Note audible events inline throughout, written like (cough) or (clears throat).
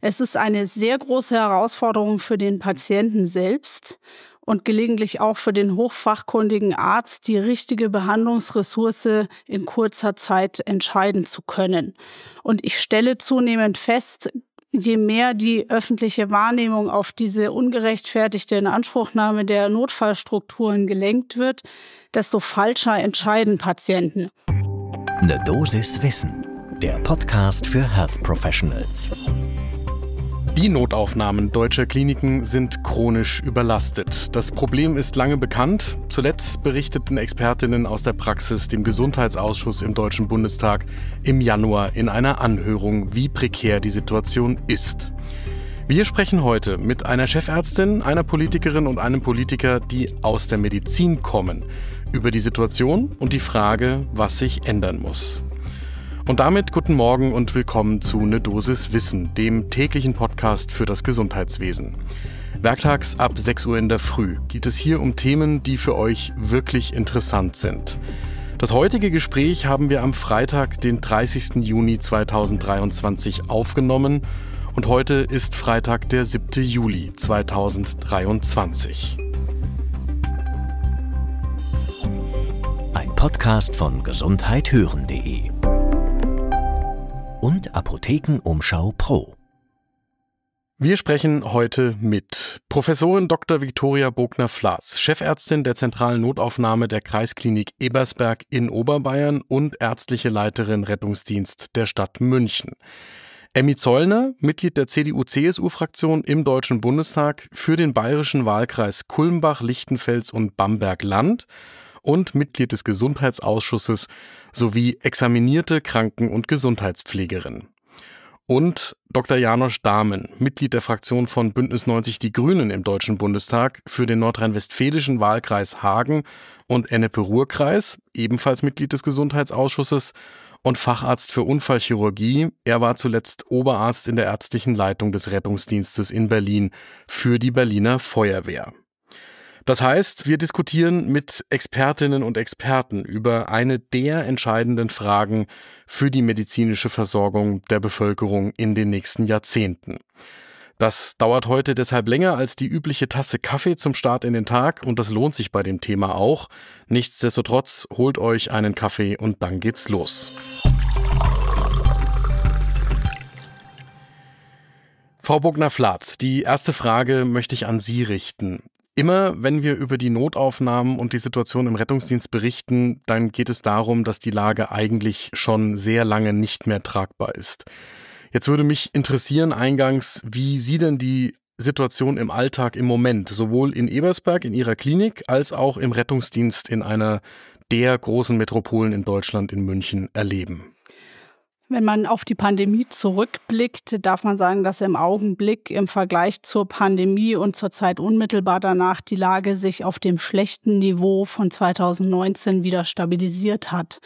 Es ist eine sehr große Herausforderung für den Patienten selbst und gelegentlich auch für den hochfachkundigen Arzt, die richtige Behandlungsressource in kurzer Zeit entscheiden zu können. Und ich stelle zunehmend fest, je mehr die öffentliche Wahrnehmung auf diese ungerechtfertigte Inanspruchnahme der Notfallstrukturen gelenkt wird, desto falscher entscheiden Patienten. Eine Dosis Wissen, der Podcast für Health Professionals. Die Notaufnahmen deutscher Kliniken sind chronisch überlastet. Das Problem ist lange bekannt. Zuletzt berichteten Expertinnen aus der Praxis dem Gesundheitsausschuss im Deutschen Bundestag im Januar in einer Anhörung, wie prekär die Situation ist. Wir sprechen heute mit einer Chefärztin, einer Politikerin und einem Politiker, die aus der Medizin kommen, über die Situation und die Frage, was sich ändern muss. Und damit guten Morgen und willkommen zu Ne Dosis Wissen, dem täglichen Podcast für das Gesundheitswesen. Werktags ab 6 Uhr in der Früh geht es hier um Themen, die für euch wirklich interessant sind. Das heutige Gespräch haben wir am Freitag, den 30. Juni 2023 aufgenommen und heute ist Freitag, der 7. Juli 2023. Ein Podcast von gesundheithören.de und Apothekenumschau Pro. Wir sprechen heute mit Professorin Dr. Viktoria Bogner-Flatz, Chefärztin der zentralen Notaufnahme der Kreisklinik Ebersberg in Oberbayern und ärztliche Leiterin Rettungsdienst der Stadt München. Emmy Zollner, Mitglied der CDU-CSU-Fraktion im Deutschen Bundestag für den bayerischen Wahlkreis Kulmbach, Lichtenfels und Bamberg-Land und Mitglied des Gesundheitsausschusses sowie examinierte Kranken- und Gesundheitspflegerin. Und Dr. Janosch Dahmen, Mitglied der Fraktion von Bündnis 90 Die Grünen im Deutschen Bundestag für den nordrhein-westfälischen Wahlkreis Hagen und Ennepe-Ruhr-Kreis, ebenfalls Mitglied des Gesundheitsausschusses und Facharzt für Unfallchirurgie. Er war zuletzt Oberarzt in der ärztlichen Leitung des Rettungsdienstes in Berlin für die Berliner Feuerwehr. Das heißt, wir diskutieren mit Expertinnen und Experten über eine der entscheidenden Fragen für die medizinische Versorgung der Bevölkerung in den nächsten Jahrzehnten. Das dauert heute deshalb länger als die übliche Tasse Kaffee zum Start in den Tag und das lohnt sich bei dem Thema auch. Nichtsdestotrotz holt euch einen Kaffee und dann geht's los. Frau Bogner-Flatz, die erste Frage möchte ich an Sie richten. Immer wenn wir über die Notaufnahmen und die Situation im Rettungsdienst berichten, dann geht es darum, dass die Lage eigentlich schon sehr lange nicht mehr tragbar ist. Jetzt würde mich interessieren eingangs, wie Sie denn die Situation im Alltag im Moment, sowohl in Ebersberg in Ihrer Klinik als auch im Rettungsdienst in einer der großen Metropolen in Deutschland in München erleben. Wenn man auf die Pandemie zurückblickt, darf man sagen, dass im Augenblick im Vergleich zur Pandemie und zur Zeit unmittelbar danach die Lage sich auf dem schlechten Niveau von 2019 wieder stabilisiert hat.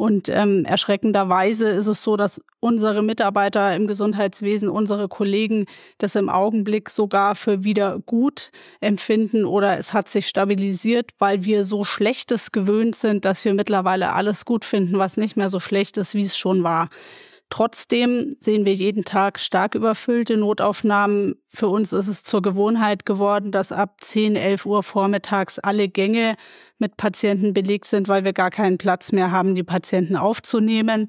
Und ähm, erschreckenderweise ist es so, dass unsere Mitarbeiter im Gesundheitswesen, unsere Kollegen das im Augenblick sogar für wieder gut empfinden oder es hat sich stabilisiert, weil wir so Schlechtes gewöhnt sind, dass wir mittlerweile alles gut finden, was nicht mehr so schlecht ist, wie es schon war. Trotzdem sehen wir jeden Tag stark überfüllte Notaufnahmen. Für uns ist es zur Gewohnheit geworden, dass ab 10, 11 Uhr vormittags alle Gänge mit Patienten belegt sind, weil wir gar keinen Platz mehr haben, die Patienten aufzunehmen,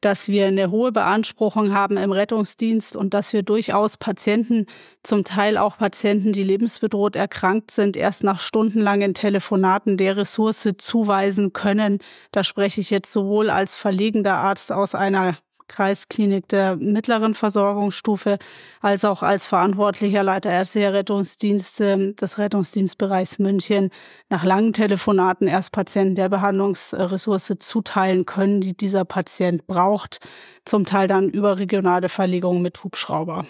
dass wir eine hohe Beanspruchung haben im Rettungsdienst und dass wir durchaus Patienten, zum Teil auch Patienten, die lebensbedroht erkrankt sind, erst nach stundenlangen Telefonaten der Ressource zuweisen können. Da spreche ich jetzt sowohl als verlegender Arzt aus einer Kreisklinik der mittleren Versorgungsstufe, als auch als verantwortlicher Leiter ärztlicher Rettungsdienste des Rettungsdienstbereichs München nach langen Telefonaten erst Patienten der Behandlungsressource zuteilen können, die dieser Patient braucht, zum Teil dann überregionale Verlegungen mit Hubschrauber.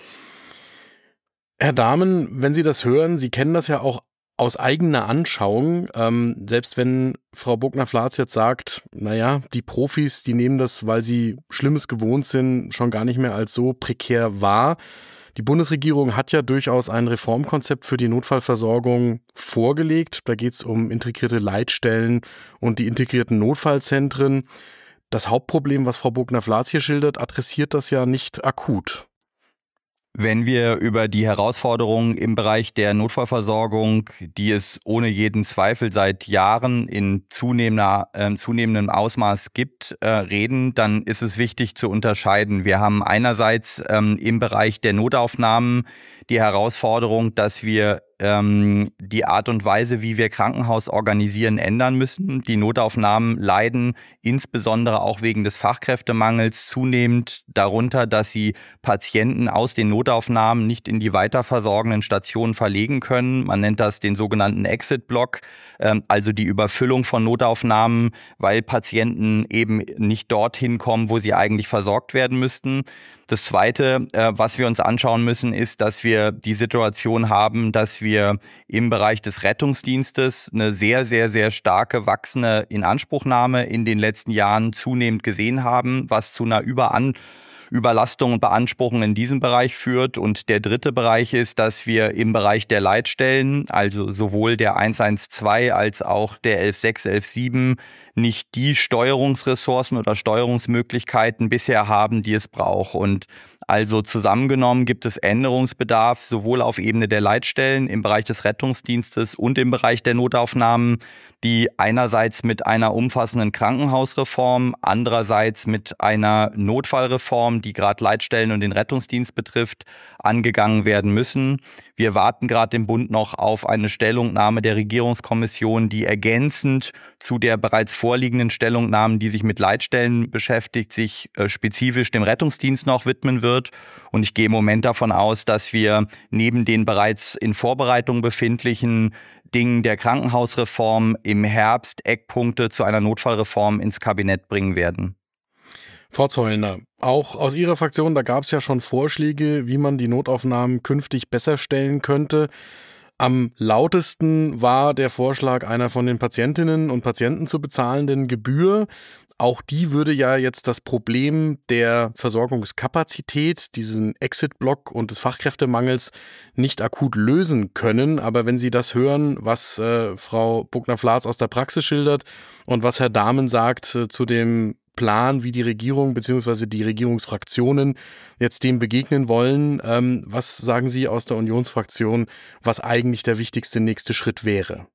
Herr Dahmen, wenn Sie das hören, Sie kennen das ja auch aus eigener Anschauung, ähm, selbst wenn Frau Bogner-Flatz jetzt sagt, naja, die Profis, die nehmen das, weil sie Schlimmes gewohnt sind, schon gar nicht mehr als so prekär wahr. Die Bundesregierung hat ja durchaus ein Reformkonzept für die Notfallversorgung vorgelegt. Da geht es um integrierte Leitstellen und die integrierten Notfallzentren. Das Hauptproblem, was Frau Bogner-Flatz hier schildert, adressiert das ja nicht akut. Wenn wir über die Herausforderungen im Bereich der Notfallversorgung, die es ohne jeden Zweifel seit Jahren in zunehmender, äh, zunehmendem Ausmaß gibt, äh, reden, dann ist es wichtig zu unterscheiden. Wir haben einerseits ähm, im Bereich der Notaufnahmen die Herausforderung, dass wir ähm, die Art und Weise, wie wir Krankenhaus organisieren, ändern müssen. Die Notaufnahmen leiden insbesondere auch wegen des Fachkräftemangels zunehmend darunter, dass sie Patienten aus den Notaufnahmen nicht in die weiterversorgenden Stationen verlegen können. Man nennt das den sogenannten Exit-Block, ähm, also die Überfüllung von Notaufnahmen, weil Patienten eben nicht dorthin kommen, wo sie eigentlich versorgt werden müssten. Das Zweite, äh, was wir uns anschauen müssen, ist, dass wir die Situation haben, dass wir im Bereich des Rettungsdienstes eine sehr, sehr, sehr starke wachsende Inanspruchnahme in den letzten Jahren zunehmend gesehen haben, was zu einer Überan Überlastung und Beanspruchung in diesem Bereich führt. Und der dritte Bereich ist, dass wir im Bereich der Leitstellen, also sowohl der 112 als auch der 116, 117, nicht die Steuerungsressourcen oder Steuerungsmöglichkeiten bisher haben, die es braucht. Und also zusammengenommen gibt es Änderungsbedarf sowohl auf Ebene der Leitstellen im Bereich des Rettungsdienstes und im Bereich der Notaufnahmen, die einerseits mit einer umfassenden Krankenhausreform, andererseits mit einer Notfallreform, die gerade Leitstellen und den Rettungsdienst betrifft, angegangen werden müssen. Wir warten gerade im Bund noch auf eine Stellungnahme der Regierungskommission, die ergänzend zu der bereits vorliegenden Stellungnahmen, die sich mit Leitstellen beschäftigt, sich äh, spezifisch dem Rettungsdienst noch widmen wird. Und ich gehe im Moment davon aus, dass wir neben den bereits in Vorbereitung befindlichen Dingen der Krankenhausreform im Herbst Eckpunkte zu einer Notfallreform ins Kabinett bringen werden. Frau Zollner, auch aus Ihrer Fraktion, da gab es ja schon Vorschläge, wie man die Notaufnahmen künftig besser stellen könnte. Am lautesten war der Vorschlag einer von den Patientinnen und Patienten zu bezahlenden Gebühr. Auch die würde ja jetzt das Problem der Versorgungskapazität, diesen Exit-Block und des Fachkräftemangels nicht akut lösen können. Aber wenn Sie das hören, was äh, Frau Buckner-Flatz aus der Praxis schildert und was Herr Dahmen sagt äh, zu dem Plan, wie die Regierung bzw. die Regierungsfraktionen jetzt dem begegnen wollen, ähm, was sagen Sie aus der Unionsfraktion, was eigentlich der wichtigste nächste Schritt wäre?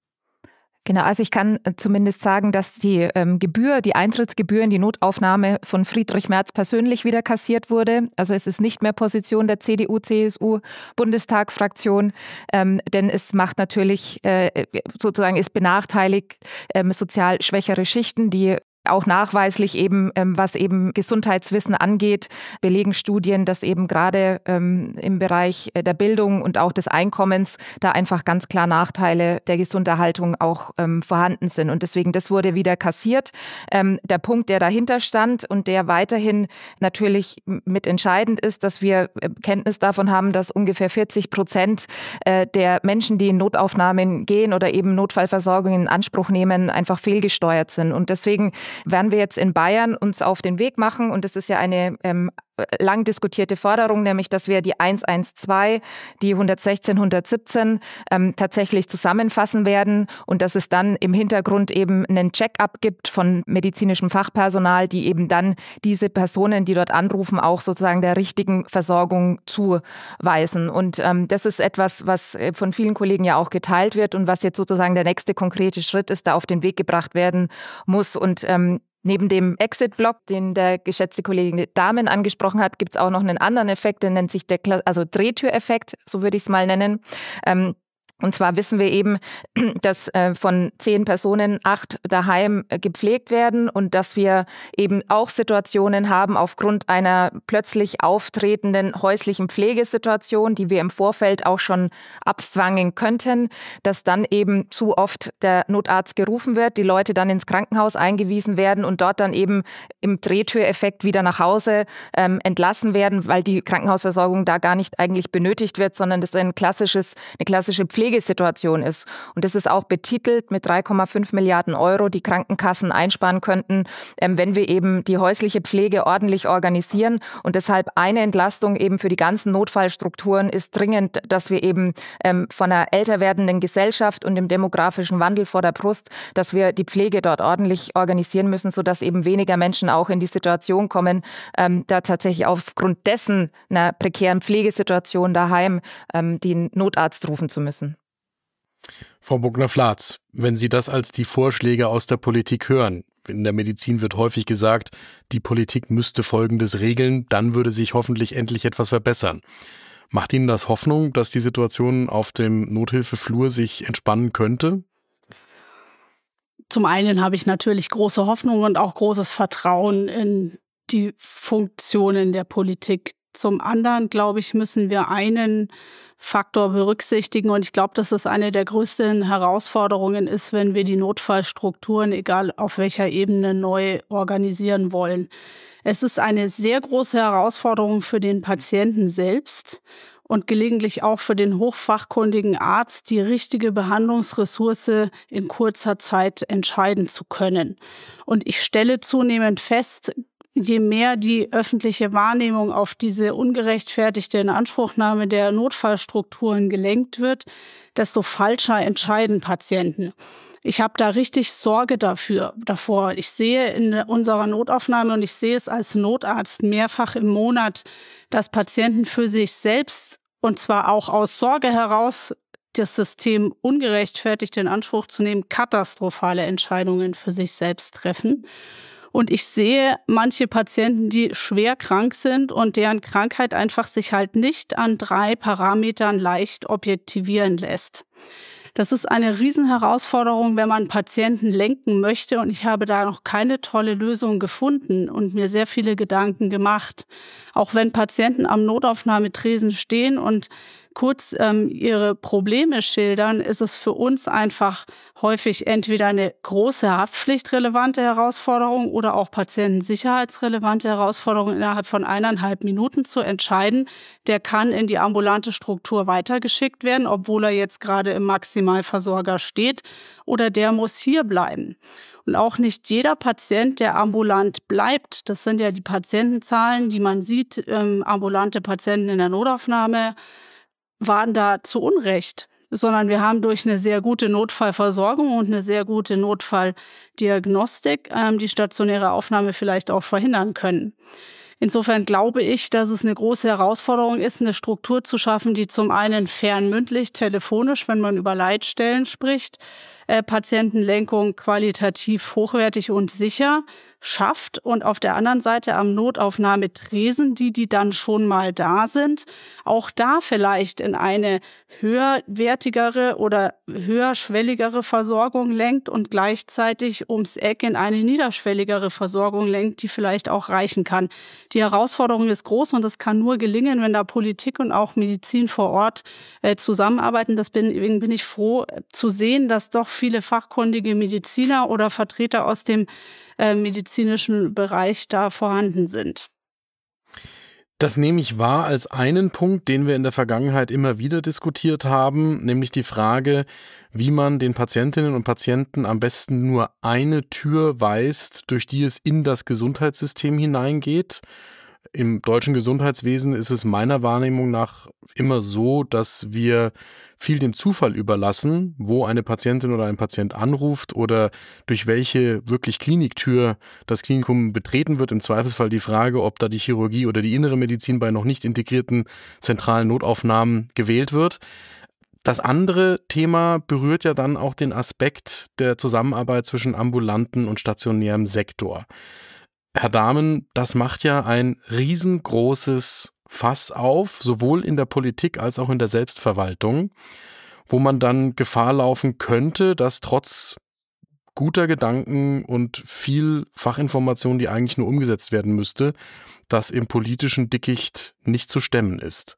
Genau, also ich kann äh, zumindest sagen, dass die ähm, Gebühr, die Eintrittsgebühr in die Notaufnahme von Friedrich Merz persönlich wieder kassiert wurde. Also es ist nicht mehr Position der CDU, CSU Bundestagsfraktion, ähm, denn es macht natürlich äh, sozusagen ist benachteiligt ähm, sozial schwächere Schichten, die auch nachweislich eben, ähm, was eben Gesundheitswissen angeht, belegen Studien, dass eben gerade ähm, im Bereich äh, der Bildung und auch des Einkommens da einfach ganz klar Nachteile der Gesunderhaltung auch ähm, vorhanden sind. Und deswegen, das wurde wieder kassiert. Ähm, der Punkt, der dahinter stand und der weiterhin natürlich mit entscheidend ist, dass wir äh, Kenntnis davon haben, dass ungefähr 40 Prozent äh, der Menschen, die in Notaufnahmen gehen oder eben Notfallversorgung in Anspruch nehmen, einfach fehlgesteuert sind. Und deswegen werden wir jetzt in Bayern uns auf den Weg machen? Und es ist ja eine ähm, lang diskutierte Forderung, nämlich dass wir die 112, die 116, 117 ähm, tatsächlich zusammenfassen werden und dass es dann im Hintergrund eben einen Check-up gibt von medizinischem Fachpersonal, die eben dann diese Personen, die dort anrufen, auch sozusagen der richtigen Versorgung zuweisen. Und ähm, das ist etwas, was äh, von vielen Kollegen ja auch geteilt wird und was jetzt sozusagen der nächste konkrete Schritt ist, da auf den Weg gebracht werden muss. Und ähm, Neben dem Exit-Block, den der geschätzte Kollege Damen angesprochen hat, gibt es auch noch einen anderen Effekt, der nennt sich der Kla also Drehtüreffekt, so würde ich es mal nennen. Ähm, und zwar wissen wir eben, (clears throat) dass äh, von zehn Personen acht daheim äh, gepflegt werden und dass wir eben auch Situationen haben aufgrund einer plötzlich auftretenden häuslichen Pflegesituation, die wir im Vorfeld auch schon abfangen könnten, dass dann eben zu oft der Notarzt gerufen wird, die Leute dann ins Krankenhaus eingewiesen werden und dort dann eben im Drehtüreffekt wieder nach Hause ähm, entlassen werden, weil die Krankenhausversorgung da gar nicht eigentlich benötigt wird, sondern das ist ein klassisches, eine klassische Pflege Pflegesituation ist. Und das ist auch betitelt mit 3,5 Milliarden Euro, die Krankenkassen einsparen könnten, ähm, wenn wir eben die häusliche Pflege ordentlich organisieren. Und deshalb eine Entlastung eben für die ganzen Notfallstrukturen ist dringend, dass wir eben ähm, von einer älter werdenden Gesellschaft und dem demografischen Wandel vor der Brust, dass wir die Pflege dort ordentlich organisieren müssen, sodass eben weniger Menschen auch in die Situation kommen, ähm, da tatsächlich aufgrund dessen einer prekären Pflegesituation daheim den Notarzt rufen zu müssen. Frau Buckner-Flatz, wenn Sie das als die Vorschläge aus der Politik hören, in der Medizin wird häufig gesagt, die Politik müsste Folgendes regeln, dann würde sich hoffentlich endlich etwas verbessern. Macht Ihnen das Hoffnung, dass die Situation auf dem Nothilfeflur sich entspannen könnte? Zum einen habe ich natürlich große Hoffnung und auch großes Vertrauen in die Funktionen der Politik. Zum anderen, glaube ich, müssen wir einen Faktor berücksichtigen. Und ich glaube, dass das eine der größten Herausforderungen ist, wenn wir die Notfallstrukturen, egal auf welcher Ebene, neu organisieren wollen. Es ist eine sehr große Herausforderung für den Patienten selbst und gelegentlich auch für den hochfachkundigen Arzt, die richtige Behandlungsressource in kurzer Zeit entscheiden zu können. Und ich stelle zunehmend fest, je mehr die öffentliche Wahrnehmung auf diese ungerechtfertigte Inanspruchnahme der Notfallstrukturen gelenkt wird, desto falscher entscheiden Patienten. Ich habe da richtig Sorge dafür, davor. Ich sehe in unserer Notaufnahme und ich sehe es als Notarzt mehrfach im Monat, dass Patienten für sich selbst und zwar auch aus Sorge heraus das System ungerechtfertigt in Anspruch zu nehmen, katastrophale Entscheidungen für sich selbst treffen. Und ich sehe manche Patienten, die schwer krank sind und deren Krankheit einfach sich halt nicht an drei Parametern leicht objektivieren lässt. Das ist eine Riesenherausforderung, wenn man Patienten lenken möchte. Und ich habe da noch keine tolle Lösung gefunden und mir sehr viele Gedanken gemacht. Auch wenn Patienten am Notaufnahmetresen stehen und kurz ähm, ihre Probleme schildern, ist es für uns einfach häufig entweder eine große haftpflichtrelevante Herausforderung oder auch patientensicherheitsrelevante Herausforderung innerhalb von eineinhalb Minuten zu entscheiden. Der kann in die ambulante Struktur weitergeschickt werden, obwohl er jetzt gerade im Maximalversorger steht, oder der muss hier bleiben. Und auch nicht jeder Patient, der ambulant bleibt, das sind ja die Patientenzahlen, die man sieht, ähm, ambulante Patienten in der Notaufnahme, waren da zu Unrecht, sondern wir haben durch eine sehr gute Notfallversorgung und eine sehr gute Notfalldiagnostik ähm, die stationäre Aufnahme vielleicht auch verhindern können. Insofern glaube ich, dass es eine große Herausforderung ist, eine Struktur zu schaffen, die zum einen fernmündlich, telefonisch, wenn man über Leitstellen spricht, äh, Patientenlenkung qualitativ hochwertig und sicher schafft und auf der anderen Seite am Notaufnahmetresen, die, die dann schon mal da sind, auch da vielleicht in eine höherwertigere oder höherschwelligere Versorgung lenkt und gleichzeitig ums Eck in eine niederschwelligere Versorgung lenkt, die vielleicht auch reichen kann. Die Herausforderung ist groß und das kann nur gelingen, wenn da Politik und auch Medizin vor Ort äh, zusammenarbeiten. Deswegen bin ich froh äh, zu sehen, dass doch viele fachkundige Mediziner oder Vertreter aus dem äh, medizinischen Bereich da vorhanden sind. Das nehme ich wahr als einen Punkt, den wir in der Vergangenheit immer wieder diskutiert haben, nämlich die Frage, wie man den Patientinnen und Patienten am besten nur eine Tür weist, durch die es in das Gesundheitssystem hineingeht. Im deutschen Gesundheitswesen ist es meiner Wahrnehmung nach immer so, dass wir viel dem Zufall überlassen, wo eine Patientin oder ein Patient anruft oder durch welche wirklich Kliniktür das Klinikum betreten wird. Im Zweifelsfall die Frage, ob da die Chirurgie oder die innere Medizin bei noch nicht integrierten zentralen Notaufnahmen gewählt wird. Das andere Thema berührt ja dann auch den Aspekt der Zusammenarbeit zwischen ambulanten und stationärem Sektor. Herr Dahmen, das macht ja ein riesengroßes Fass auf, sowohl in der Politik als auch in der Selbstverwaltung, wo man dann Gefahr laufen könnte, dass trotz guter Gedanken und viel Fachinformation, die eigentlich nur umgesetzt werden müsste, das im politischen Dickicht nicht zu stemmen ist.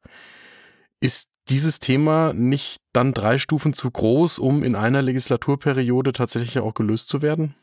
Ist dieses Thema nicht dann drei Stufen zu groß, um in einer Legislaturperiode tatsächlich auch gelöst zu werden?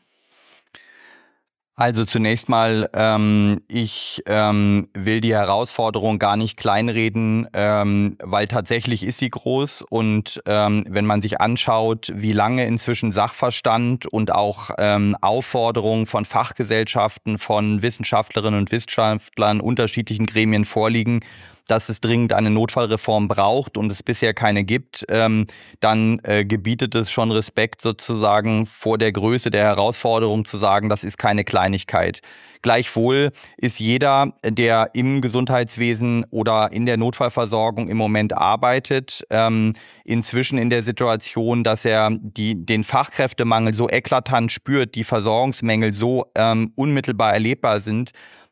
Also zunächst mal, ähm, ich ähm, will die Herausforderung gar nicht kleinreden, ähm, weil tatsächlich ist sie groß und ähm, wenn man sich anschaut, wie lange inzwischen Sachverstand und auch ähm, Aufforderungen von Fachgesellschaften, von Wissenschaftlerinnen und Wissenschaftlern unterschiedlichen Gremien vorliegen, dass es dringend eine Notfallreform braucht und es bisher keine gibt, ähm, dann äh, gebietet es schon Respekt sozusagen vor der Größe der Herausforderung zu sagen, das ist keine Kleinigkeit. Gleichwohl ist jeder, der im Gesundheitswesen oder in der Notfallversorgung im Moment arbeitet, ähm, inzwischen in der Situation, dass er die, den Fachkräftemangel so eklatant spürt, die Versorgungsmängel so ähm, unmittelbar erlebbar sind,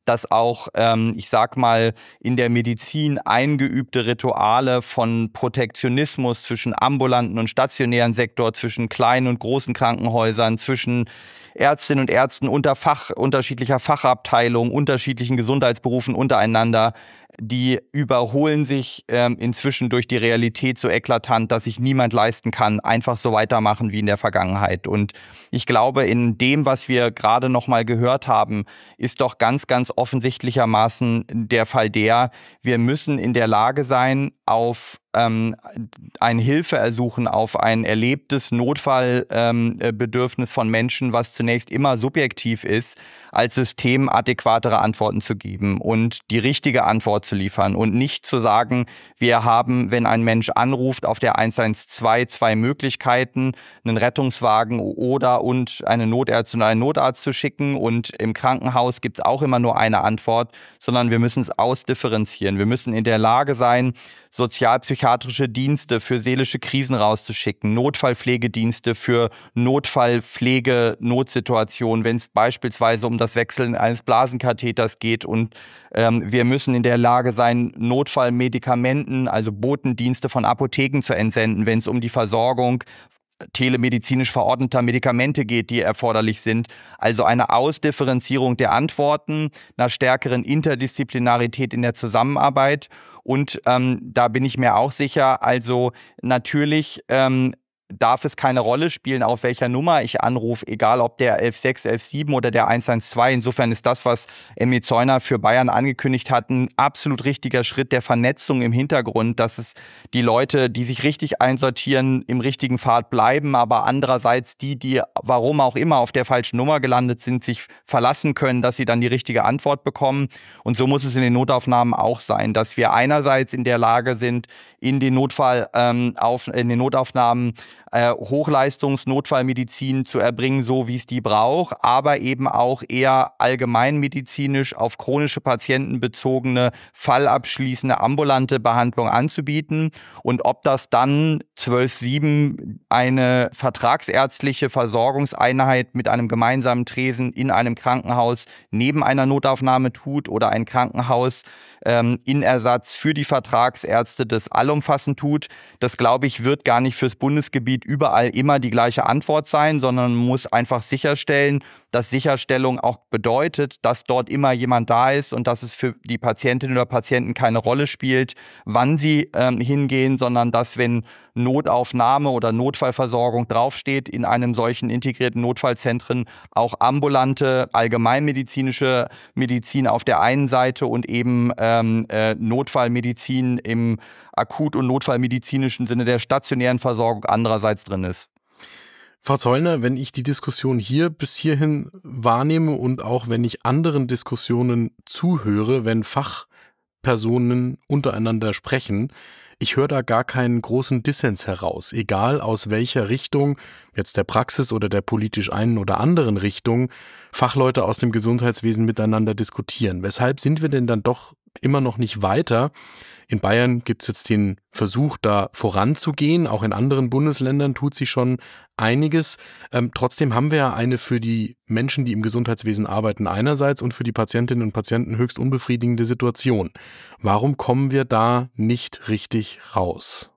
dass auch, ähm, ich sag mal, in der Medizin eingeübte Rituale von Protektionismus zwischen ambulanten und stationären Sektor, zwischen kleinen und großen Krankenhäusern, zwischen Ärztinnen und Ärzten unter Fach, unterschiedlicher Fachabteilungen, unterschiedlichen Gesundheitsberufen untereinander die überholen sich ähm, inzwischen durch die Realität so eklatant, dass sich niemand leisten kann, einfach so weitermachen wie in der Vergangenheit. Und ich glaube, in dem, was wir gerade noch mal gehört haben, ist doch ganz, ganz offensichtlichermaßen der Fall der, wir müssen in der Lage sein, auf ähm, ein Hilfeersuchen, auf ein erlebtes Notfallbedürfnis ähm, von Menschen, was zunächst immer subjektiv ist, als System adäquatere Antworten zu geben und die richtige Antwort zu liefern und nicht zu sagen, wir haben, wenn ein Mensch anruft, auf der 112 zwei Möglichkeiten, einen Rettungswagen oder und eine Notärztin und einen Notarzt zu schicken und im Krankenhaus gibt es auch immer nur eine Antwort, sondern wir müssen es ausdifferenzieren. Wir müssen in der Lage sein, sozialpsychiatrische Dienste für seelische Krisen rauszuschicken, Notfallpflegedienste für Notfallpflege-Notsituationen, wenn es beispielsweise um das Wechseln eines Blasenkatheters geht. Und ähm, wir müssen in der Lage sein, Notfallmedikamenten, also Botendienste von Apotheken zu entsenden, wenn es um die Versorgung telemedizinisch verordneter Medikamente geht, die erforderlich sind. Also eine Ausdifferenzierung der Antworten, einer stärkeren Interdisziplinarität in der Zusammenarbeit. Und ähm, da bin ich mir auch sicher, also natürlich ähm, darf es keine Rolle spielen, auf welcher Nummer ich anrufe, egal ob der 116, 117 oder der 112. Insofern ist das, was Emmy Zeuner für Bayern angekündigt hat, ein absolut richtiger Schritt der Vernetzung im Hintergrund, dass es die Leute, die sich richtig einsortieren, im richtigen Pfad bleiben, aber andererseits die, die warum auch immer auf der falschen Nummer gelandet sind, sich verlassen können, dass sie dann die richtige Antwort bekommen. Und so muss es in den Notaufnahmen auch sein, dass wir einerseits in der Lage sind, in den Notfall ähm, auf, in den Notaufnahmen äh, Hochleistungsnotfallmedizin zu erbringen, so wie es die braucht, aber eben auch eher allgemeinmedizinisch auf chronische Patienten bezogene, fallabschließende ambulante Behandlung anzubieten. Und ob das dann 12.7 eine vertragsärztliche Versorgungseinheit mit einem gemeinsamen Tresen in einem Krankenhaus neben einer Notaufnahme tut oder ein Krankenhaus ähm, in Ersatz für die Vertragsärzte das allumfassend tut. Das, glaube ich, wird gar nicht fürs Bundesgebiet überall immer die gleiche Antwort sein, sondern man muss einfach sicherstellen, dass Sicherstellung auch bedeutet, dass dort immer jemand da ist und dass es für die Patientinnen oder Patienten keine Rolle spielt, wann sie ähm, hingehen, sondern dass wenn Notaufnahme oder Notfallversorgung draufsteht in einem solchen integrierten Notfallzentren auch ambulante allgemeinmedizinische Medizin auf der einen Seite und eben ähm, äh, Notfallmedizin im akut- und notfallmedizinischen Sinne der stationären Versorgung andererseits drin ist. Frau Zollner, wenn ich die Diskussion hier bis hierhin wahrnehme und auch wenn ich anderen Diskussionen zuhöre, wenn Fachpersonen untereinander sprechen, ich höre da gar keinen großen Dissens heraus, egal aus welcher Richtung, jetzt der Praxis oder der politisch einen oder anderen Richtung, Fachleute aus dem Gesundheitswesen miteinander diskutieren. Weshalb sind wir denn dann doch immer noch nicht weiter? In Bayern gibt es jetzt den Versuch, da voranzugehen. Auch in anderen Bundesländern tut sich schon einiges. Ähm, trotzdem haben wir ja eine für die Menschen, die im Gesundheitswesen arbeiten, einerseits und für die Patientinnen und Patienten höchst unbefriedigende Situation. Warum kommen wir da nicht richtig raus?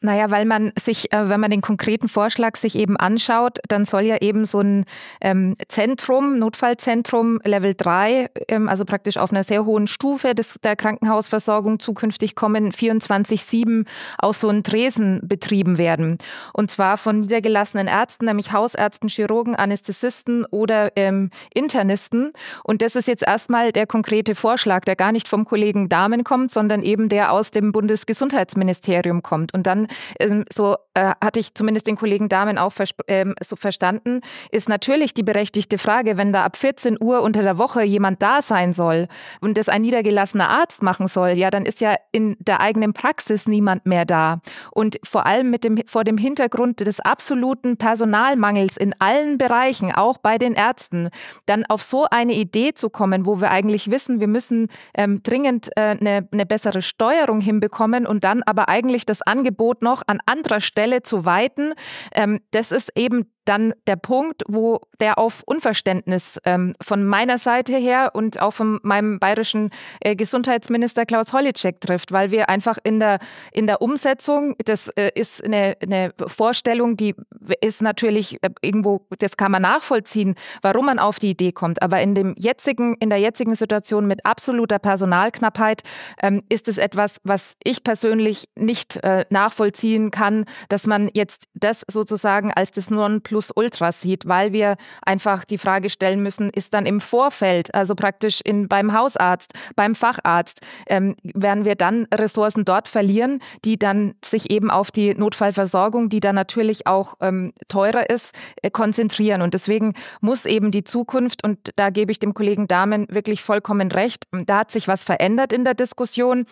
Naja, weil man sich, äh, wenn man den konkreten Vorschlag sich eben anschaut, dann soll ja eben so ein ähm, Zentrum, Notfallzentrum Level 3, ähm, also praktisch auf einer sehr hohen Stufe des, der Krankenhausversorgung zukünftig kommen, 24-7 aus so einem Tresen betrieben werden. Und zwar von niedergelassenen Ärzten, nämlich Hausärzten, Chirurgen, Anästhesisten oder ähm, Internisten. Und das ist jetzt erstmal der konkrete Vorschlag, der gar nicht vom Kollegen Dahmen kommt, sondern eben der aus dem Bundesgesundheitsministerium kommt. Und dann ähm, so äh, hatte ich zumindest den Kollegen Damen auch ähm, so verstanden, ist natürlich die berechtigte Frage, wenn da ab 14 Uhr unter der Woche jemand da sein soll und das ein niedergelassener Arzt machen soll, ja, dann ist ja in der eigenen Praxis niemand mehr da. Und vor allem mit dem, vor dem Hintergrund des absoluten Personalmangels in allen Bereichen, auch bei den Ärzten, dann auf so eine Idee zu kommen, wo wir eigentlich wissen, wir müssen ähm, dringend äh, eine, eine bessere Steuerung hinbekommen und dann aber eigentlich das Angebot Angebot noch an anderer Stelle zu weiten. Ähm, das ist eben dann der Punkt, wo der auf Unverständnis ähm, von meiner Seite her und auch von meinem bayerischen äh, Gesundheitsminister Klaus Hollitschek trifft, weil wir einfach in der, in der Umsetzung, das äh, ist eine, eine Vorstellung, die ist natürlich äh, irgendwo, das kann man nachvollziehen, warum man auf die Idee kommt. Aber in, dem jetzigen, in der jetzigen Situation mit absoluter Personalknappheit ähm, ist es etwas, was ich persönlich nicht äh, nachvollziehen kann, dass man jetzt das sozusagen als das Nonplusultra sieht, weil wir einfach die Frage stellen müssen, ist dann im Vorfeld, also praktisch in, beim Hausarzt, beim Facharzt, ähm, werden wir dann Ressourcen dort verlieren, die dann sich eben auf die Notfallversorgung, die dann natürlich auch ähm, teurer ist, äh, konzentrieren. Und deswegen muss eben die Zukunft, und da gebe ich dem Kollegen Dahmen wirklich vollkommen recht, da hat sich was verändert in der Diskussion.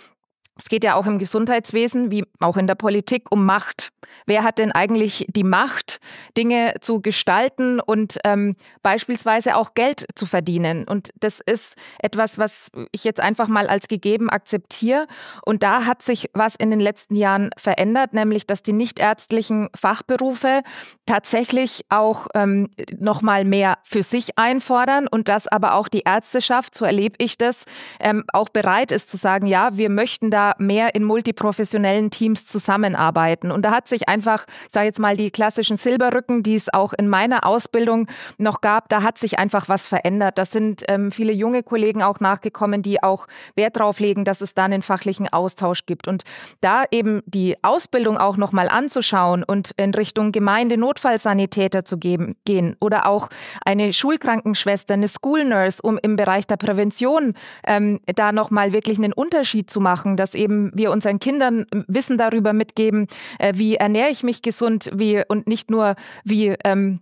Es geht ja auch im Gesundheitswesen wie auch in der Politik um Macht. Wer hat denn eigentlich die Macht, Dinge zu gestalten und ähm, beispielsweise auch Geld zu verdienen? Und das ist etwas, was ich jetzt einfach mal als gegeben akzeptiere. Und da hat sich was in den letzten Jahren verändert, nämlich dass die nichtärztlichen Fachberufe tatsächlich auch ähm, nochmal mehr für sich einfordern und dass aber auch die Ärzteschaft, so erlebe ich das, ähm, auch bereit ist zu sagen, ja, wir möchten da mehr in multiprofessionellen Teams zusammenarbeiten. Und da hat sich einfach, sage jetzt mal, die klassischen Silberrücken, die es auch in meiner Ausbildung noch gab, da hat sich einfach was verändert. Da sind ähm, viele junge Kollegen auch nachgekommen, die auch Wert darauf legen, dass es da einen fachlichen Austausch gibt. Und da eben die Ausbildung auch nochmal anzuschauen und in Richtung Gemeinde-Notfallsanitäter zu geben, gehen oder auch eine Schulkrankenschwester, eine School Nurse, um im Bereich der Prävention ähm, da nochmal wirklich einen Unterschied zu machen, dass eben wir unseren Kindern Wissen darüber mitgeben, äh, wie ernähre ich mich gesund, wie und nicht nur wie ähm,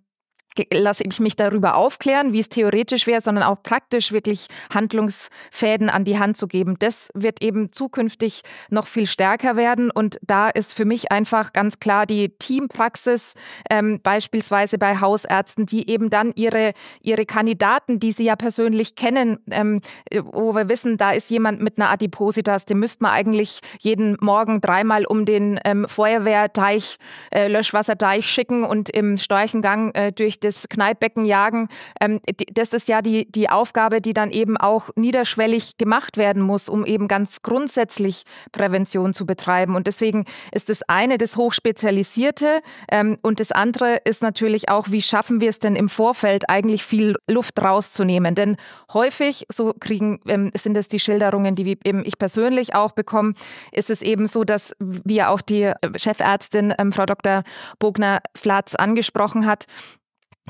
lasse ich mich darüber aufklären, wie es theoretisch wäre, sondern auch praktisch wirklich Handlungsfäden an die Hand zu geben. Das wird eben zukünftig noch viel stärker werden. Und da ist für mich einfach ganz klar die Teampraxis, ähm, beispielsweise bei Hausärzten, die eben dann ihre, ihre Kandidaten, die sie ja persönlich kennen, ähm, wo wir wissen, da ist jemand mit einer Adipositas, den müsste man eigentlich jeden Morgen dreimal um den ähm, Feuerwehrteich, äh, Löschwasserteich schicken und im Storchengang äh, durch das Kneippbecken jagen. Ähm, das ist ja die, die Aufgabe, die dann eben auch niederschwellig gemacht werden muss, um eben ganz grundsätzlich Prävention zu betreiben. Und deswegen ist das eine das Hochspezialisierte ähm, und das andere ist natürlich auch, wie schaffen wir es denn im Vorfeld eigentlich viel Luft rauszunehmen? Denn häufig, so kriegen, ähm, sind es die Schilderungen, die eben ich persönlich auch bekomme, ist es eben so, dass, ja auch die äh, Chefärztin ähm, Frau Dr. Bogner-Flatz angesprochen hat,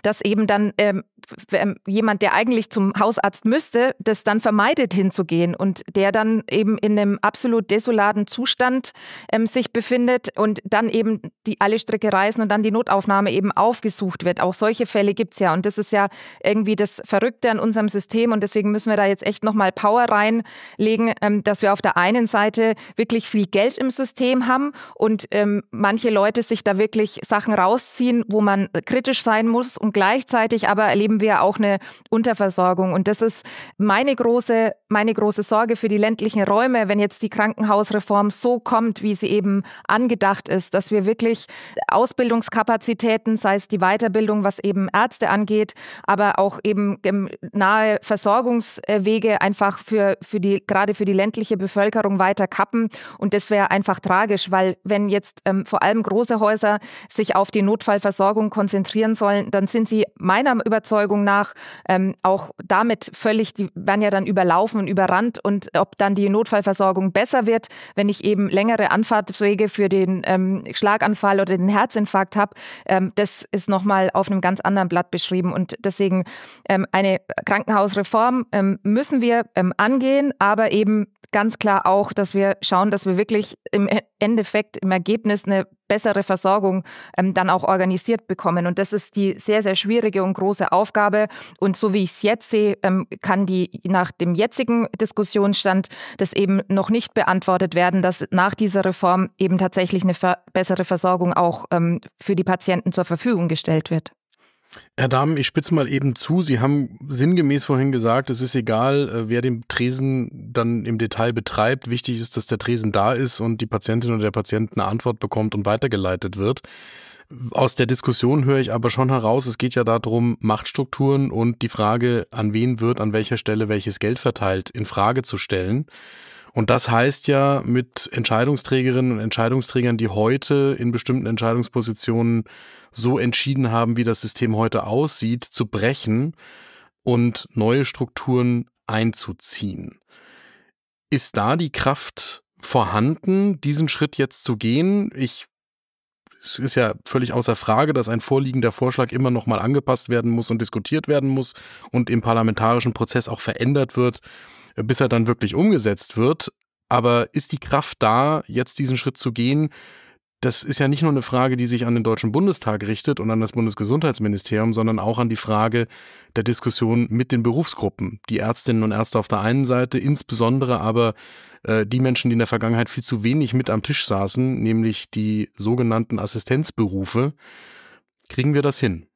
dass eben dann ähm, jemand, der eigentlich zum Hausarzt müsste, das dann vermeidet hinzugehen und der dann eben in einem absolut desolaten Zustand ähm, sich befindet und dann eben die alle Stricke reißen und dann die Notaufnahme eben aufgesucht wird. Auch solche Fälle gibt es ja und das ist ja irgendwie das Verrückte an unserem System und deswegen müssen wir da jetzt echt nochmal Power reinlegen, ähm, dass wir auf der einen Seite wirklich viel Geld im System haben und ähm, manche Leute sich da wirklich Sachen rausziehen, wo man kritisch sein muss und gleichzeitig aber erleben wir auch eine Unterversorgung. Und das ist meine große, meine große Sorge für die ländlichen Räume, wenn jetzt die Krankenhausreform so kommt, wie sie eben angedacht ist, dass wir wirklich Ausbildungskapazitäten, sei es die Weiterbildung, was eben Ärzte angeht, aber auch eben nahe Versorgungswege einfach für, für die, gerade für die ländliche Bevölkerung weiter kappen. Und das wäre einfach tragisch, weil wenn jetzt ähm, vor allem große Häuser sich auf die Notfallversorgung konzentrieren sollen, dann sind sie meiner Überzeugung nach ähm, auch damit völlig, die werden ja dann überlaufen und überrannt. Und ob dann die Notfallversorgung besser wird, wenn ich eben längere Anfahrtswege für den ähm, Schlaganfall oder den Herzinfarkt habe, ähm, das ist nochmal auf einem ganz anderen Blatt beschrieben. Und deswegen ähm, eine Krankenhausreform ähm, müssen wir ähm, angehen, aber eben ganz klar auch, dass wir schauen, dass wir wirklich im e-, Endeffekt, im Ergebnis eine bessere Versorgung ähm, dann auch organisiert bekommen. Und das ist die sehr, sehr schwierige und große Aufgabe. Und so wie ich es jetzt sehe, ähm, kann die nach dem jetzigen Diskussionsstand das eben noch nicht beantwortet werden, dass nach dieser Reform eben tatsächlich eine bessere Versorgung auch ähm, für die Patienten zur Verfügung gestellt wird. Herr Dahmen, ich spitze mal eben zu. Sie haben sinngemäß vorhin gesagt, es ist egal, äh, wer den Tresen dann im Detail betreibt. Wichtig ist, dass der Tresen da ist und die Patientin oder der Patient eine Antwort bekommt und weitergeleitet wird. Aus der Diskussion höre ich aber schon heraus, es geht ja darum, Machtstrukturen und die Frage, an wen wird an welcher Stelle welches Geld verteilt, in Frage zu stellen. Und das heißt ja, mit Entscheidungsträgerinnen und Entscheidungsträgern, die heute in bestimmten Entscheidungspositionen so entschieden haben, wie das System heute aussieht, zu brechen und neue Strukturen einzuziehen. Ist da die Kraft vorhanden, diesen Schritt jetzt zu gehen? Ich es ist ja völlig außer Frage, dass ein vorliegender Vorschlag immer noch mal angepasst werden muss und diskutiert werden muss und im parlamentarischen Prozess auch verändert wird bis er dann wirklich umgesetzt wird. Aber ist die Kraft da, jetzt diesen Schritt zu gehen? Das ist ja nicht nur eine Frage, die sich an den Deutschen Bundestag richtet und an das Bundesgesundheitsministerium, sondern auch an die Frage der Diskussion mit den Berufsgruppen. Die Ärztinnen und Ärzte auf der einen Seite, insbesondere aber äh, die Menschen, die in der Vergangenheit viel zu wenig mit am Tisch saßen, nämlich die sogenannten Assistenzberufe. Kriegen wir das hin?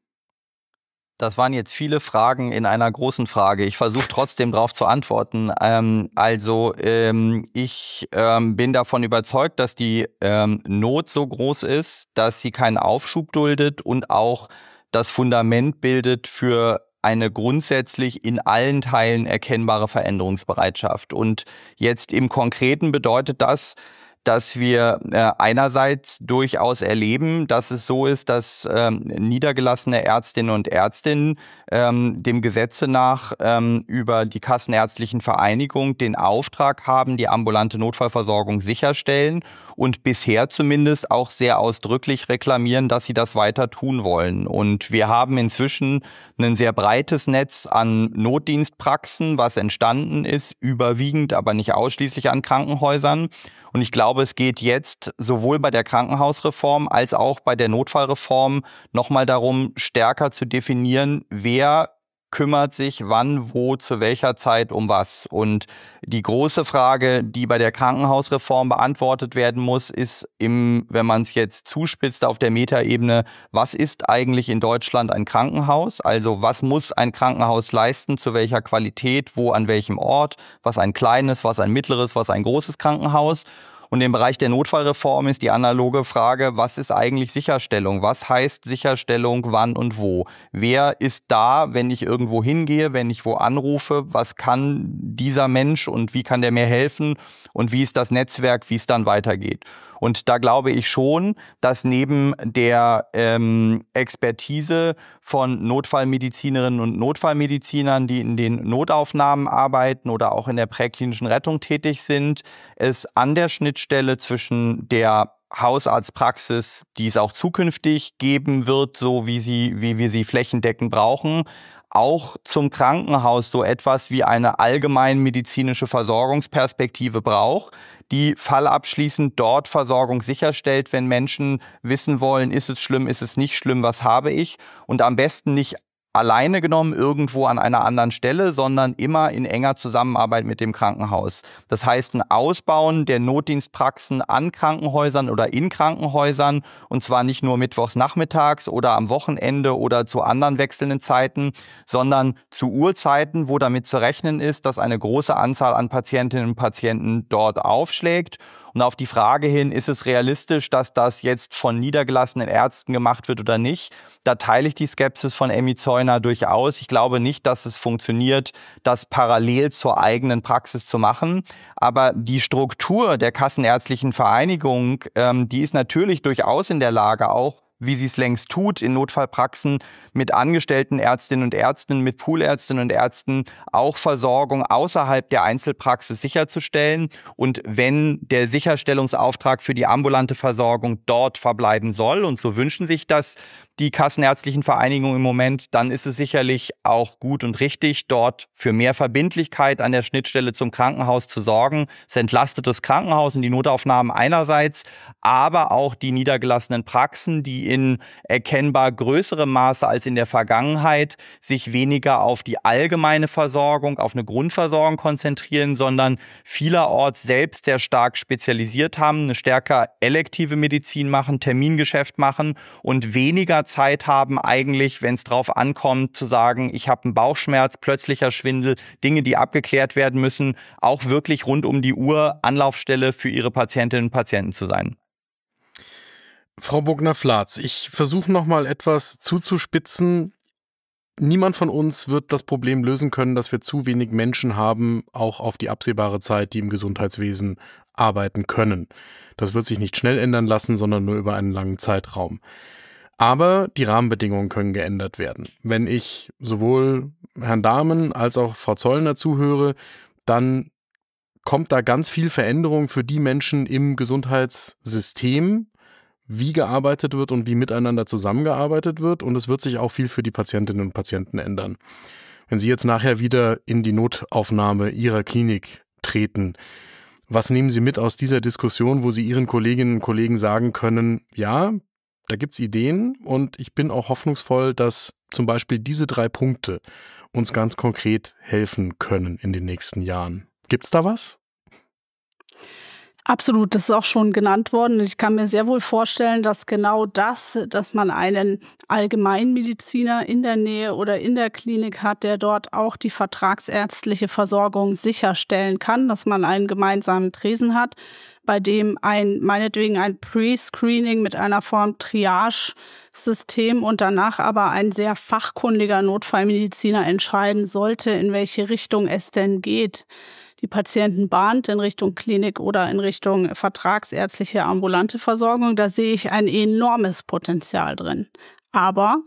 Das waren jetzt viele Fragen in einer großen Frage. Ich versuche trotzdem darauf zu antworten. Ähm, also ähm, ich ähm, bin davon überzeugt, dass die ähm, Not so groß ist, dass sie keinen Aufschub duldet und auch das Fundament bildet für eine grundsätzlich in allen Teilen erkennbare Veränderungsbereitschaft. Und jetzt im Konkreten bedeutet das, dass wir äh, einerseits durchaus erleben, dass es so ist, dass ähm, niedergelassene Ärztinnen und Ärztinnen ähm, dem Gesetze nach ähm, über die Kassenärztlichen Vereinigung den Auftrag haben, die ambulante Notfallversorgung sicherstellen und bisher zumindest auch sehr ausdrücklich reklamieren, dass sie das weiter tun wollen. Und wir haben inzwischen ein sehr breites Netz an Notdienstpraxen, was entstanden ist, überwiegend, aber nicht ausschließlich an Krankenhäusern. Und ich glaube, es geht jetzt sowohl bei der Krankenhausreform als auch bei der Notfallreform nochmal darum, stärker zu definieren, wer kümmert sich wann, wo, zu welcher Zeit um was. Und die große Frage, die bei der Krankenhausreform beantwortet werden muss, ist im, wenn man es jetzt zuspitzt auf der Metaebene, was ist eigentlich in Deutschland ein Krankenhaus? Also was muss ein Krankenhaus leisten, zu welcher Qualität, wo, an welchem Ort, was ein kleines, was ein mittleres, was ein großes Krankenhaus? Und im Bereich der Notfallreform ist die analoge Frage, was ist eigentlich Sicherstellung? Was heißt Sicherstellung, wann und wo? Wer ist da, wenn ich irgendwo hingehe, wenn ich wo anrufe? Was kann dieser Mensch und wie kann der mir helfen? Und wie ist das Netzwerk, wie es dann weitergeht? Und da glaube ich schon, dass neben der ähm, Expertise von Notfallmedizinerinnen und Notfallmedizinern, die in den Notaufnahmen arbeiten oder auch in der präklinischen Rettung tätig sind, es an der Schnitt Schnittstelle zwischen der Hausarztpraxis, die es auch zukünftig geben wird, so wie, sie, wie wir sie flächendeckend brauchen, auch zum Krankenhaus so etwas wie eine allgemeinmedizinische Versorgungsperspektive braucht, die fallabschließend dort Versorgung sicherstellt, wenn Menschen wissen wollen, ist es schlimm, ist es nicht schlimm, was habe ich? Und am besten nicht alleine genommen irgendwo an einer anderen Stelle, sondern immer in enger Zusammenarbeit mit dem Krankenhaus. Das heißt, ein Ausbauen der Notdienstpraxen an Krankenhäusern oder in Krankenhäusern und zwar nicht nur mittwochs nachmittags oder am Wochenende oder zu anderen wechselnden Zeiten, sondern zu Uhrzeiten, wo damit zu rechnen ist, dass eine große Anzahl an Patientinnen und Patienten dort aufschlägt und auf die Frage hin, ist es realistisch, dass das jetzt von niedergelassenen Ärzten gemacht wird oder nicht, da teile ich die Skepsis von Emmy Zeuner durchaus. Ich glaube nicht, dass es funktioniert, das parallel zur eigenen Praxis zu machen. Aber die Struktur der Kassenärztlichen Vereinigung, ähm, die ist natürlich durchaus in der Lage, auch wie sie es längst tut, in Notfallpraxen mit angestellten Ärztinnen und Ärzten, mit Poolärztinnen und Ärzten auch Versorgung außerhalb der Einzelpraxis sicherzustellen. Und wenn der Sicherstellungsauftrag für die ambulante Versorgung dort verbleiben soll, und so wünschen sich das die kassenärztlichen Vereinigungen im Moment, dann ist es sicherlich auch gut und richtig, dort für mehr Verbindlichkeit an der Schnittstelle zum Krankenhaus zu sorgen. Es entlastet das Krankenhaus und die Notaufnahmen einerseits, aber auch die niedergelassenen Praxen, die in erkennbar größerem Maße als in der Vergangenheit sich weniger auf die allgemeine Versorgung, auf eine Grundversorgung konzentrieren, sondern vielerorts selbst sehr stark spezialisiert haben, eine stärker elektive Medizin machen, Termingeschäft machen und weniger Zeit haben, eigentlich, wenn es drauf ankommt, zu sagen, ich habe einen Bauchschmerz, plötzlicher Schwindel, Dinge, die abgeklärt werden müssen, auch wirklich rund um die Uhr Anlaufstelle für ihre Patientinnen und Patienten zu sein. Frau Bogner-Flatz, ich versuche noch mal etwas zuzuspitzen. Niemand von uns wird das Problem lösen können, dass wir zu wenig Menschen haben, auch auf die absehbare Zeit, die im Gesundheitswesen arbeiten können. Das wird sich nicht schnell ändern lassen, sondern nur über einen langen Zeitraum. Aber die Rahmenbedingungen können geändert werden. Wenn ich sowohl Herrn Dahmen als auch Frau Zollner zuhöre, dann kommt da ganz viel Veränderung für die Menschen im Gesundheitssystem, wie gearbeitet wird und wie miteinander zusammengearbeitet wird. Und es wird sich auch viel für die Patientinnen und Patienten ändern. Wenn Sie jetzt nachher wieder in die Notaufnahme Ihrer Klinik treten, was nehmen Sie mit aus dieser Diskussion, wo Sie Ihren Kolleginnen und Kollegen sagen können, ja, da gibt's Ideen und ich bin auch hoffnungsvoll, dass zum Beispiel diese drei Punkte uns ganz konkret helfen können in den nächsten Jahren. Gibt's da was? Absolut, das ist auch schon genannt worden. Ich kann mir sehr wohl vorstellen, dass genau das, dass man einen Allgemeinmediziner in der Nähe oder in der Klinik hat, der dort auch die vertragsärztliche Versorgung sicherstellen kann, dass man einen gemeinsamen Tresen hat, bei dem ein, meinetwegen ein Pre-Screening mit einer Form Triage-System und danach aber ein sehr fachkundiger Notfallmediziner entscheiden sollte, in welche Richtung es denn geht die Patienten bahnt in Richtung Klinik oder in Richtung vertragsärztliche ambulante Versorgung, da sehe ich ein enormes Potenzial drin. Aber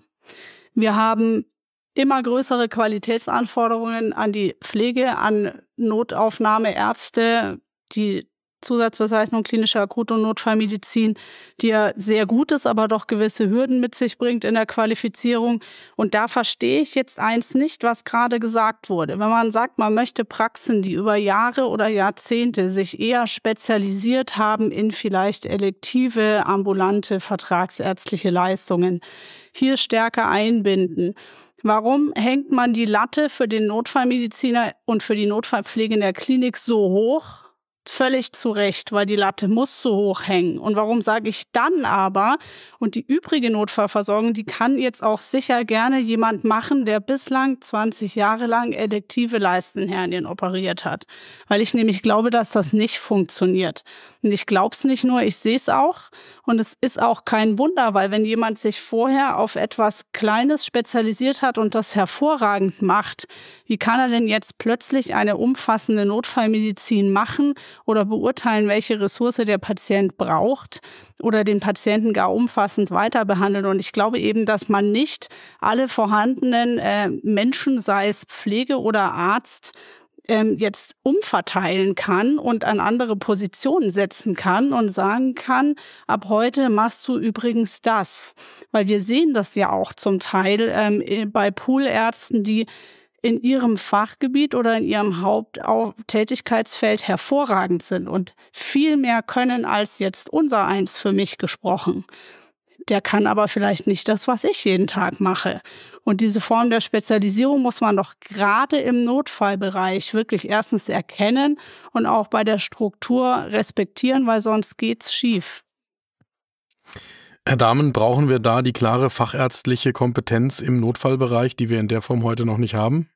wir haben immer größere Qualitätsanforderungen an die Pflege, an Notaufnahmeärzte, die Zusatzbezeichnung klinische Akut- und Notfallmedizin, die ja sehr gut ist, aber doch gewisse Hürden mit sich bringt in der Qualifizierung. Und da verstehe ich jetzt eins nicht, was gerade gesagt wurde. Wenn man sagt, man möchte Praxen, die über Jahre oder Jahrzehnte sich eher spezialisiert haben in vielleicht elektive, ambulante, vertragsärztliche Leistungen, hier stärker einbinden. Warum hängt man die Latte für den Notfallmediziner und für die Notfallpflege in der Klinik so hoch? Völlig zu Recht, weil die Latte muss so hoch hängen. Und warum sage ich dann aber, und die übrige Notfallversorgung, die kann jetzt auch sicher gerne jemand machen, der bislang 20 Jahre lang elektive Leistenhernien operiert hat. Weil ich nämlich glaube, dass das nicht funktioniert. Und ich glaube es nicht nur, ich sehe es auch. Und es ist auch kein Wunder, weil wenn jemand sich vorher auf etwas Kleines spezialisiert hat und das hervorragend macht, wie kann er denn jetzt plötzlich eine umfassende Notfallmedizin machen oder beurteilen, welche Ressource der Patient braucht oder den Patienten gar umfassend weiter behandeln? Und ich glaube eben, dass man nicht alle vorhandenen äh, Menschen, sei es Pflege oder Arzt, ähm, jetzt umverteilen kann und an andere Positionen setzen kann und sagen kann, ab heute machst du übrigens das. Weil wir sehen das ja auch zum Teil ähm, bei Poolärzten, die in ihrem Fachgebiet oder in ihrem Haupttätigkeitsfeld hervorragend sind und viel mehr können als jetzt unser eins für mich gesprochen Der kann aber vielleicht nicht das, was ich jeden Tag mache. Und diese Form der Spezialisierung muss man doch gerade im Notfallbereich wirklich erstens erkennen und auch bei der Struktur respektieren, weil sonst geht's schief. Herr Dahmen, brauchen wir da die klare fachärztliche Kompetenz im Notfallbereich, die wir in der Form heute noch nicht haben?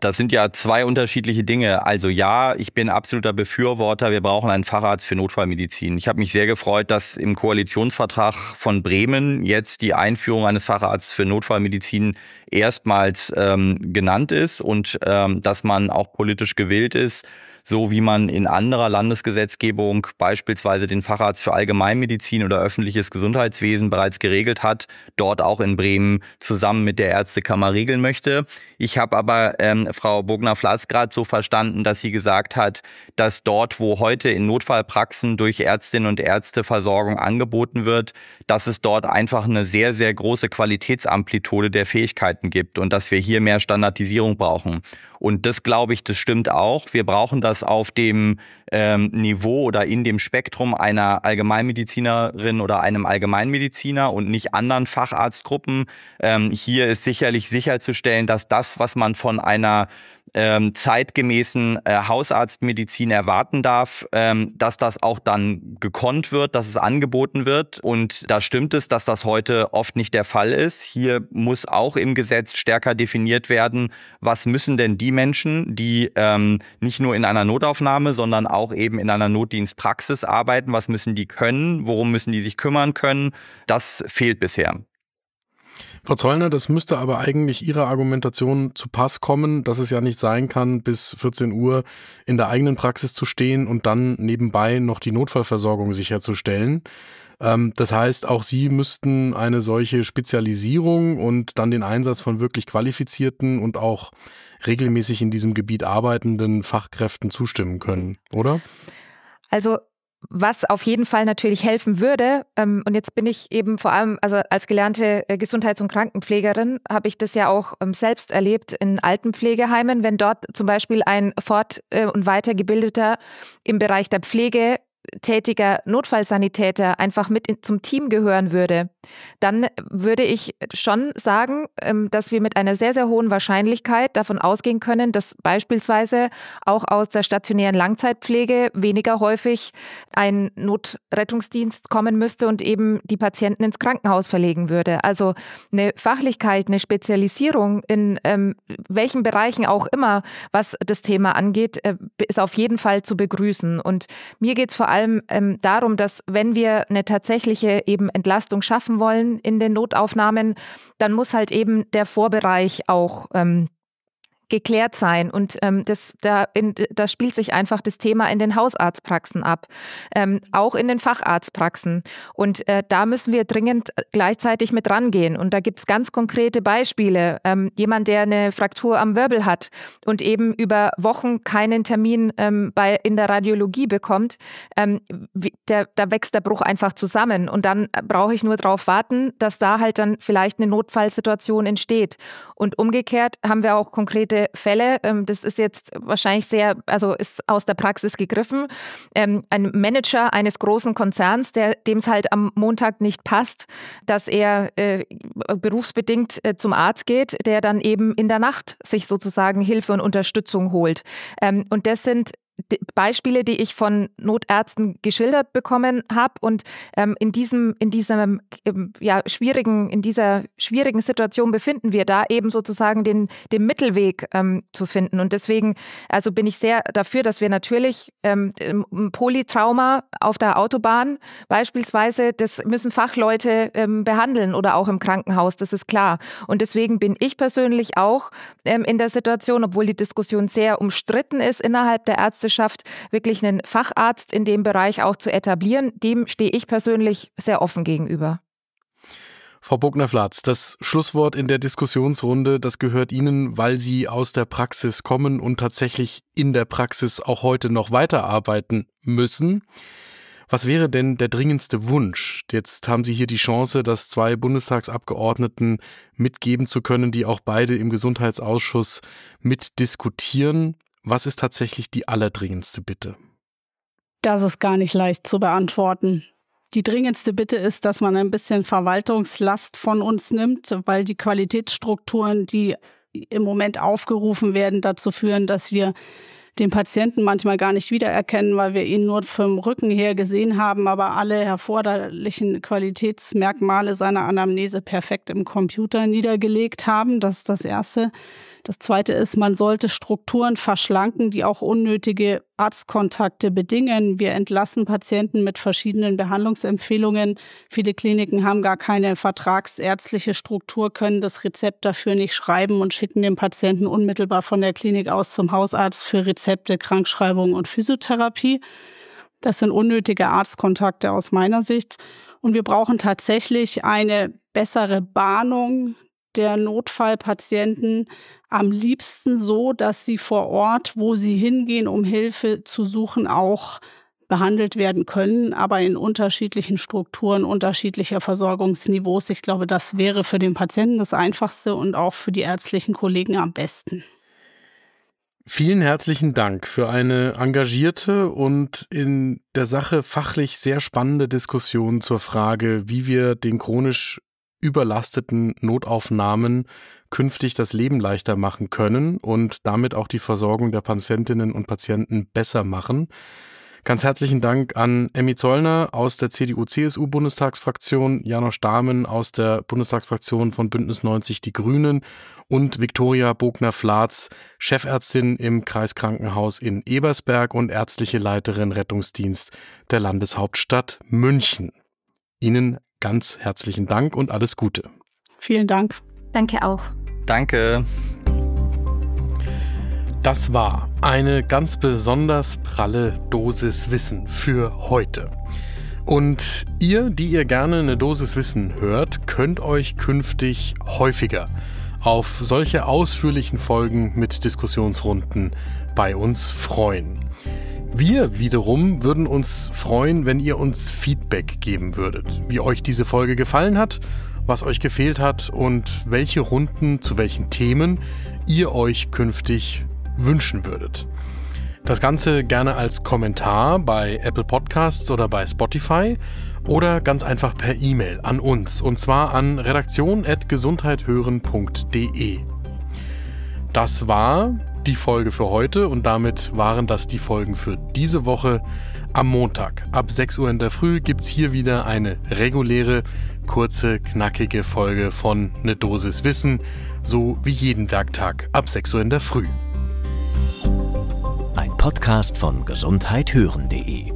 Das sind ja zwei unterschiedliche Dinge. Also ja, ich bin absoluter Befürworter, wir brauchen einen Facharzt für Notfallmedizin. Ich habe mich sehr gefreut, dass im Koalitionsvertrag von Bremen jetzt die Einführung eines Facharztes für Notfallmedizin erstmals ähm, genannt ist und ähm, dass man auch politisch gewillt ist, so wie man in anderer Landesgesetzgebung beispielsweise den Facharzt für Allgemeinmedizin oder öffentliches Gesundheitswesen bereits geregelt hat, dort auch in Bremen zusammen mit der Ärztekammer regeln möchte. Ich habe aber ähm, Frau Bogner-Flatz gerade so verstanden, dass sie gesagt hat, dass dort, wo heute in Notfallpraxen durch Ärztinnen und Ärzte Versorgung angeboten wird, dass es dort einfach eine sehr, sehr große Qualitätsamplitude der Fähigkeiten gibt und dass wir hier mehr Standardisierung brauchen. Und das glaube ich, das stimmt auch. Wir brauchen das auf dem ähm, Niveau oder in dem Spektrum einer Allgemeinmedizinerin oder einem Allgemeinmediziner und nicht anderen Facharztgruppen. Ähm, hier ist sicherlich sicherzustellen, dass das, was man von einer ähm, zeitgemäßen äh, Hausarztmedizin erwarten darf, ähm, dass das auch dann gekonnt wird, dass es angeboten wird. Und da stimmt es, dass das heute oft nicht der Fall ist. Hier muss auch im Gesetz stärker definiert werden, was müssen denn die Menschen, die ähm, nicht nur in einer Notaufnahme, sondern auch eben in einer Notdienstpraxis arbeiten, was müssen die können, worum müssen die sich kümmern können. Das fehlt bisher. Frau Zollner, das müsste aber eigentlich Ihrer Argumentation zu Pass kommen, dass es ja nicht sein kann, bis 14 Uhr in der eigenen Praxis zu stehen und dann nebenbei noch die Notfallversorgung sicherzustellen. Ähm, das heißt, auch Sie müssten eine solche Spezialisierung und dann den Einsatz von wirklich qualifizierten und auch regelmäßig in diesem Gebiet arbeitenden Fachkräften zustimmen können, oder? Also was auf jeden Fall natürlich helfen würde, ähm, und jetzt bin ich eben vor allem, also als gelernte äh, Gesundheits- und Krankenpflegerin, habe ich das ja auch ähm, selbst erlebt in Altenpflegeheimen, wenn dort zum Beispiel ein fort- äh, und weitergebildeter im Bereich der Pflege tätiger Notfallsanitäter einfach mit in, zum Team gehören würde, dann würde ich schon sagen, ähm, dass wir mit einer sehr, sehr hohen Wahrscheinlichkeit davon ausgehen können, dass beispielsweise auch aus der stationären Langzeitpflege weniger häufig ein Notrettungsdienst kommen müsste und eben die Patienten ins Krankenhaus verlegen würde. Also eine Fachlichkeit, eine Spezialisierung in ähm, welchen Bereichen auch immer, was das Thema angeht, äh, ist auf jeden Fall zu begrüßen. Und mir geht es vor allem ähm, darum, dass wenn wir eine tatsächliche eben Entlastung schaffen wollen in den Notaufnahmen, dann muss halt eben der Vorbereich auch ähm, geklärt sein. Und ähm, das, da, in, da spielt sich einfach das Thema in den Hausarztpraxen ab, ähm, auch in den Facharztpraxen. Und äh, da müssen wir dringend gleichzeitig mit rangehen. Und da gibt es ganz konkrete Beispiele. Ähm, jemand, der eine Fraktur am Wirbel hat und eben über Wochen keinen Termin ähm, bei, in der Radiologie bekommt, ähm, der, da wächst der Bruch einfach zusammen. Und dann brauche ich nur darauf warten, dass da halt dann vielleicht eine Notfallsituation entsteht. Und umgekehrt haben wir auch konkrete konkrete Fälle. Ähm, das ist jetzt wahrscheinlich sehr, also ist aus der Praxis gegriffen. Ähm, ein Manager eines großen Konzerns, der dem es halt am Montag nicht passt, dass er äh, berufsbedingt äh, zum Arzt geht, der dann eben in der Nacht sich sozusagen Hilfe und Unterstützung holt. Ähm, und das sind Beispiele, die ich von Notärzten geschildert bekommen habe und ähm, in diesem in diesem ähm, ja schwierigen in dieser schwierigen Situation befinden wir da eben sozusagen den den Mittelweg ähm, zu finden. Und deswegen also bin ich sehr dafür, dass wir natürlich ähm, Polytrauma auf der Autobahn beispielsweise das müssen Fachleute ähm, behandeln oder auch im Krankenhaus, das ist klar. Und deswegen bin ich persönlich auch ähm, in der Situation, obwohl die Diskussion sehr umstritten ist innerhalb der Ärzte Ärzteschaft wirklich einen Facharzt in dem Bereich auch zu etablieren, dem stehe ich persönlich sehr offen gegenüber. Frau Bogner-Flatz, das Schlusswort in der Diskussionsrunde, das gehört Ihnen, weil Sie aus der Praxis kommen und tatsächlich in der Praxis auch heute noch weiterarbeiten müssen. Was wäre denn der dringendste Wunsch? Jetzt haben Sie hier die Chance, das zwei Bundestagsabgeordneten mitgeben zu können, die auch beide im Gesundheitsausschuss mitdiskutieren. Was ist tatsächlich die allerdringendste Bitte? Das ist gar nicht leicht zu beantworten. Die dringendste Bitte ist, dass man ein bisschen Verwaltungslast von uns nimmt, weil die Qualitätsstrukturen, die im Moment aufgerufen werden, dazu führen, dass wir den Patienten manchmal gar nicht wiedererkennen, weil wir ihn nur vom Rücken her gesehen haben, aber alle erforderlichen Qualitätsmerkmale seiner Anamnese perfekt im Computer niedergelegt haben. Das ist das Erste. Das Zweite ist, man sollte Strukturen verschlanken, die auch unnötige Arztkontakte bedingen. Wir entlassen Patienten mit verschiedenen Behandlungsempfehlungen. Viele Kliniken haben gar keine vertragsärztliche Struktur, können das Rezept dafür nicht schreiben und schicken den Patienten unmittelbar von der Klinik aus zum Hausarzt für Rezepte, Krankschreibung und Physiotherapie. Das sind unnötige Arztkontakte aus meiner Sicht. Und wir brauchen tatsächlich eine bessere Bahnung der Notfallpatienten am liebsten so, dass sie vor Ort, wo sie hingehen, um Hilfe zu suchen, auch behandelt werden können, aber in unterschiedlichen Strukturen, unterschiedlicher Versorgungsniveaus. Ich glaube, das wäre für den Patienten das Einfachste und auch für die ärztlichen Kollegen am besten. Vielen herzlichen Dank für eine engagierte und in der Sache fachlich sehr spannende Diskussion zur Frage, wie wir den chronisch überlasteten Notaufnahmen künftig das Leben leichter machen können und damit auch die Versorgung der Patientinnen und Patienten besser machen. Ganz herzlichen Dank an Emmy Zollner aus der CDU-CSU-Bundestagsfraktion, Janosch Dahmen aus der Bundestagsfraktion von Bündnis 90 Die Grünen und Viktoria Bogner-Flatz, Chefärztin im Kreiskrankenhaus in Ebersberg und ärztliche Leiterin Rettungsdienst der Landeshauptstadt München. Ihnen ganz herzlichen Dank und alles Gute. Vielen Dank. Danke auch. Danke. Das war eine ganz besonders pralle Dosis Wissen für heute. Und ihr, die ihr gerne eine Dosis Wissen hört, könnt euch künftig häufiger auf solche ausführlichen Folgen mit Diskussionsrunden bei uns freuen. Wir wiederum würden uns freuen, wenn ihr uns Feedback geben würdet, wie euch diese Folge gefallen hat, was euch gefehlt hat und welche Runden zu welchen Themen ihr euch künftig wünschen würdet. Das Ganze gerne als Kommentar bei Apple Podcasts oder bei Spotify oder ganz einfach per E-Mail an uns und zwar an redaktion.gesundheithören.de. Das war die Folge für heute und damit waren das die Folgen für diese Woche. Am Montag ab 6 Uhr in der Früh gibt es hier wieder eine reguläre, kurze, knackige Folge von Ne Dosis Wissen, so wie jeden Werktag ab 6 Uhr in der Früh. Ein Podcast von gesundheithören.de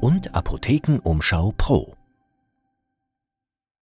und Apothekenumschau Pro.